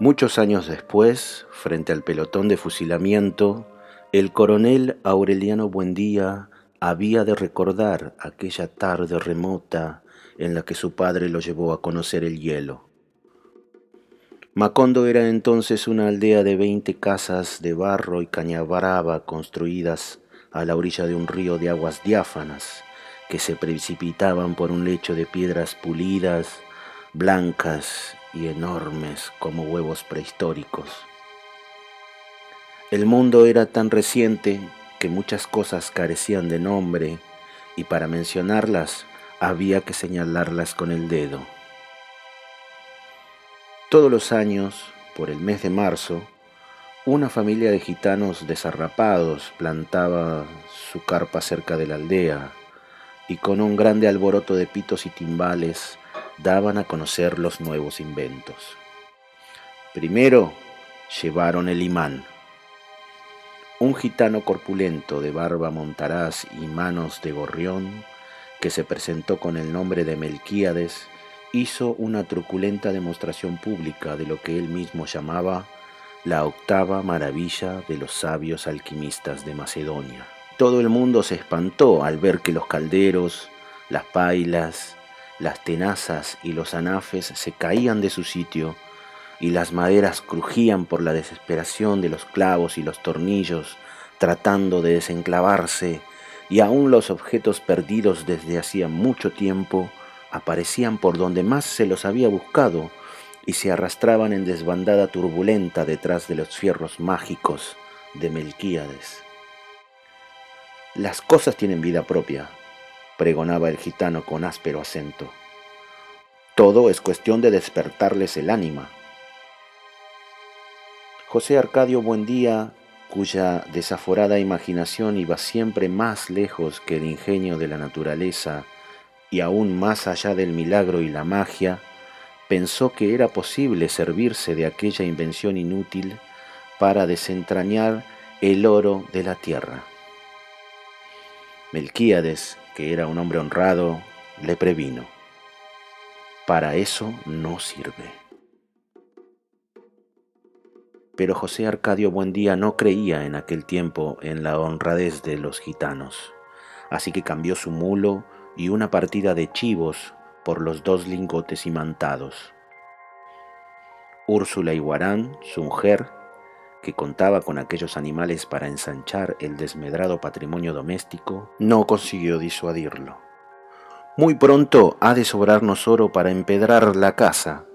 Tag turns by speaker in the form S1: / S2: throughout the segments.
S1: Muchos años después, frente al pelotón de fusilamiento, el coronel Aureliano Buendía había de recordar aquella tarde remota en la que su padre lo llevó a conocer el hielo. Macondo era entonces una aldea de veinte casas de barro y cañabaraba construidas a la orilla de un río de aguas diáfanas que se precipitaban por un lecho de piedras pulidas, blancas y enormes como huevos prehistóricos. El mundo era tan reciente que muchas cosas carecían de nombre y para mencionarlas había que señalarlas con el dedo. Todos los años, por el mes de marzo, una familia de gitanos desarrapados plantaba su carpa cerca de la aldea y con un grande alboroto de pitos y timbales daban a conocer los nuevos inventos. Primero llevaron el imán. Un gitano corpulento de barba montaraz y manos de gorrión, que se presentó con el nombre de Melquíades, hizo una truculenta demostración pública de lo que él mismo llamaba la octava maravilla de los sabios alquimistas de Macedonia. Todo el mundo se espantó al ver que los calderos, las pailas, las tenazas y los anafes se caían de su sitio y las maderas crujían por la desesperación de los clavos y los tornillos tratando de desenclavarse y aún los objetos perdidos desde hacía mucho tiempo aparecían por donde más se los había buscado y se arrastraban en desbandada turbulenta detrás de los fierros mágicos de Melquíades. Las cosas tienen vida propia, pregonaba el gitano con áspero acento. Todo es cuestión de despertarles el ánima. José Arcadio Buendía, cuya desaforada imaginación iba siempre más lejos que el ingenio de la naturaleza y aún más allá del milagro y la magia, pensó que era posible servirse de aquella invención inútil para desentrañar el oro de la tierra. Melquíades, que era un hombre honrado, le previno. Para eso no sirve. Pero José Arcadio Buendía no creía en aquel tiempo en la honradez de los gitanos, así que cambió su mulo y una partida de chivos por los dos lingotes imantados. Úrsula Iguarán, su mujer, que contaba con aquellos animales para ensanchar el desmedrado patrimonio doméstico, no consiguió disuadirlo. Muy pronto ha de sobrarnos oro para empedrar la casa,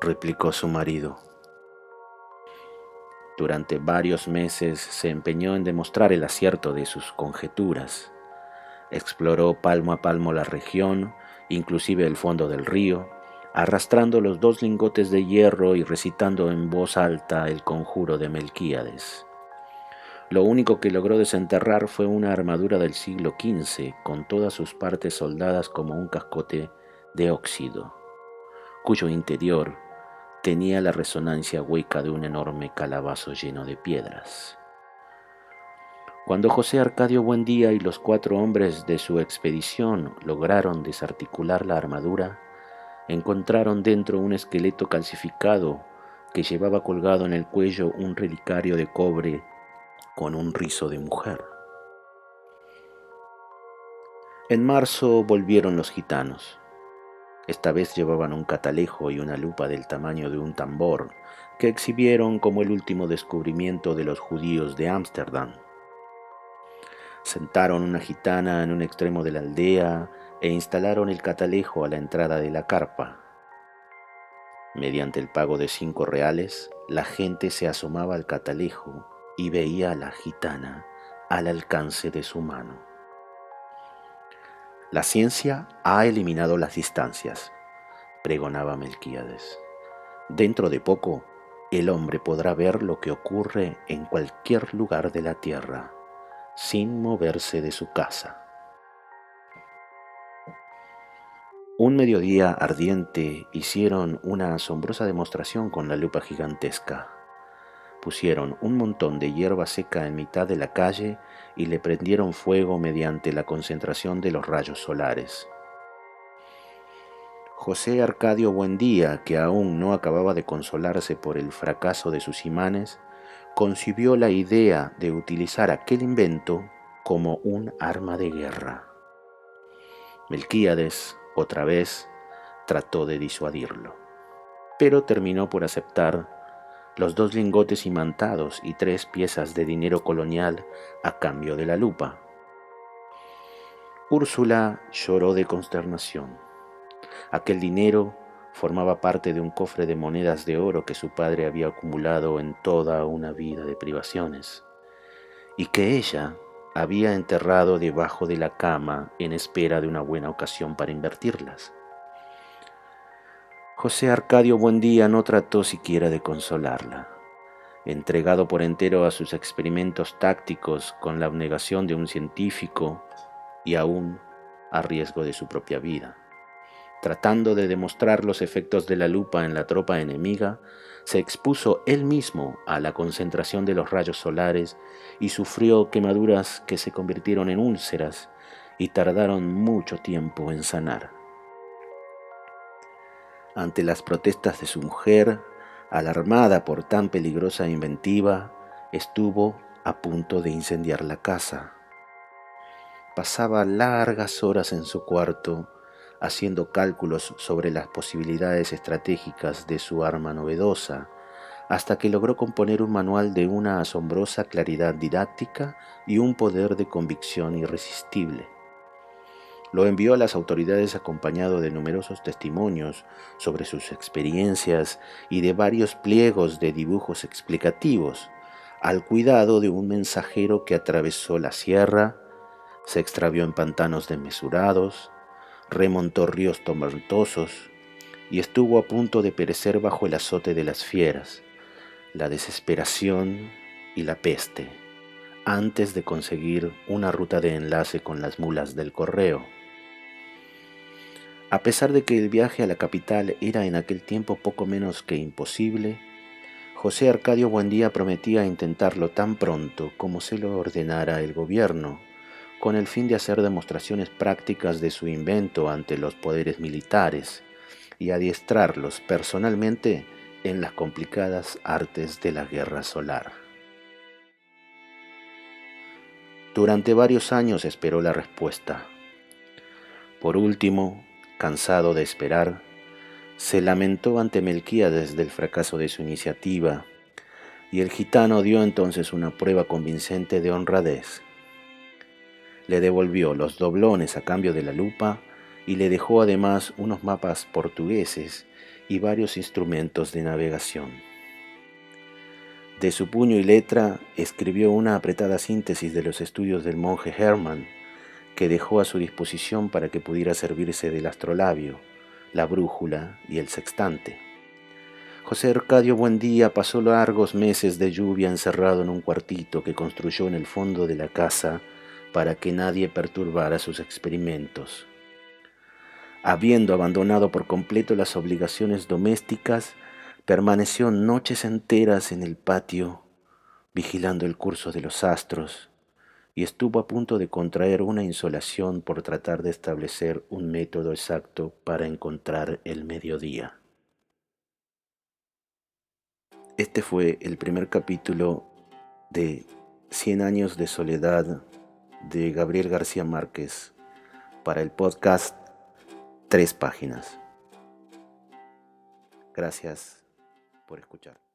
S1: replicó su marido. Durante varios meses se empeñó en demostrar el acierto de sus conjeturas. Exploró palmo a palmo la región, inclusive el fondo del río, arrastrando los dos lingotes de hierro y recitando en voz alta el conjuro de Melquíades. Lo único que logró desenterrar fue una armadura del siglo XV con todas sus partes soldadas como un cascote de óxido, cuyo interior tenía la resonancia hueca de un enorme calabazo lleno de piedras. Cuando José Arcadio Buendía y los cuatro hombres de su expedición lograron desarticular la armadura, encontraron dentro un esqueleto calcificado que llevaba colgado en el cuello un relicario de cobre con un rizo de mujer. En marzo volvieron los gitanos. Esta vez llevaban un catalejo y una lupa del tamaño de un tambor que exhibieron como el último descubrimiento de los judíos de Ámsterdam. Sentaron una gitana en un extremo de la aldea e instalaron el catalejo a la entrada de la carpa. Mediante el pago de cinco reales, la gente se asomaba al catalejo y veía a la gitana al alcance de su mano. La ciencia ha eliminado las distancias, pregonaba Melquíades. Dentro de poco, el hombre podrá ver lo que ocurre en cualquier lugar de la tierra, sin moverse de su casa. Un mediodía ardiente hicieron una asombrosa demostración con la lupa gigantesca. Pusieron un montón de hierba seca en mitad de la calle y le prendieron fuego mediante la concentración de los rayos solares. José Arcadio Buendía, que aún no acababa de consolarse por el fracaso de sus imanes, concibió la idea de utilizar aquel invento como un arma de guerra. Melquíades, otra vez, trató de disuadirlo, pero terminó por aceptar los dos lingotes imantados y tres piezas de dinero colonial a cambio de la lupa. Úrsula lloró de consternación. Aquel dinero formaba parte de un cofre de monedas de oro que su padre había acumulado en toda una vida de privaciones, y que ella había enterrado debajo de la cama en espera de una buena ocasión para invertirlas. José Arcadio Buendía no trató siquiera de consolarla. Entregado por entero a sus experimentos tácticos con la abnegación de un científico y aún a riesgo de su propia vida. Tratando de demostrar los efectos de la lupa en la tropa enemiga, se expuso él mismo a la concentración de los rayos solares y sufrió quemaduras que se convirtieron en úlceras y tardaron mucho tiempo en sanar. Ante las protestas de su mujer, alarmada por tan peligrosa inventiva, estuvo a punto de incendiar la casa. Pasaba largas horas en su cuarto, haciendo cálculos sobre las posibilidades estratégicas de su arma novedosa, hasta que logró componer un manual de una asombrosa claridad didáctica y un poder de convicción irresistible. Lo envió a las autoridades acompañado de numerosos testimonios sobre sus experiencias y de varios pliegos de dibujos explicativos, al cuidado de un mensajero que atravesó la sierra, se extravió en pantanos desmesurados, remontó ríos tormentosos y estuvo a punto de perecer bajo el azote de las fieras, la desesperación y la peste, antes de conseguir una ruta de enlace con las mulas del correo. A pesar de que el viaje a la capital era en aquel tiempo poco menos que imposible, José Arcadio Buendía prometía intentarlo tan pronto como se lo ordenara el gobierno con el fin de hacer demostraciones prácticas de su invento ante los poderes militares y adiestrarlos personalmente en las complicadas artes de la guerra solar. Durante varios años esperó la respuesta. Por último, cansado de esperar, se lamentó ante Melquíades del fracaso de su iniciativa, y el gitano dio entonces una prueba convincente de honradez le devolvió los doblones a cambio de la lupa y le dejó además unos mapas portugueses y varios instrumentos de navegación. De su puño y letra escribió una apretada síntesis de los estudios del monje Hermann, que dejó a su disposición para que pudiera servirse del astrolabio, la brújula y el sextante. José Arcadio Buendía pasó largos meses de lluvia encerrado en un cuartito que construyó en el fondo de la casa para que nadie perturbara sus experimentos. Habiendo abandonado por completo las obligaciones domésticas, permaneció noches enteras en el patio, vigilando el curso de los astros, y estuvo a punto de contraer una insolación por tratar de establecer un método exacto para encontrar el mediodía. Este fue el primer capítulo de Cien años de soledad de Gabriel García Márquez para el podcast Tres Páginas. Gracias por escuchar.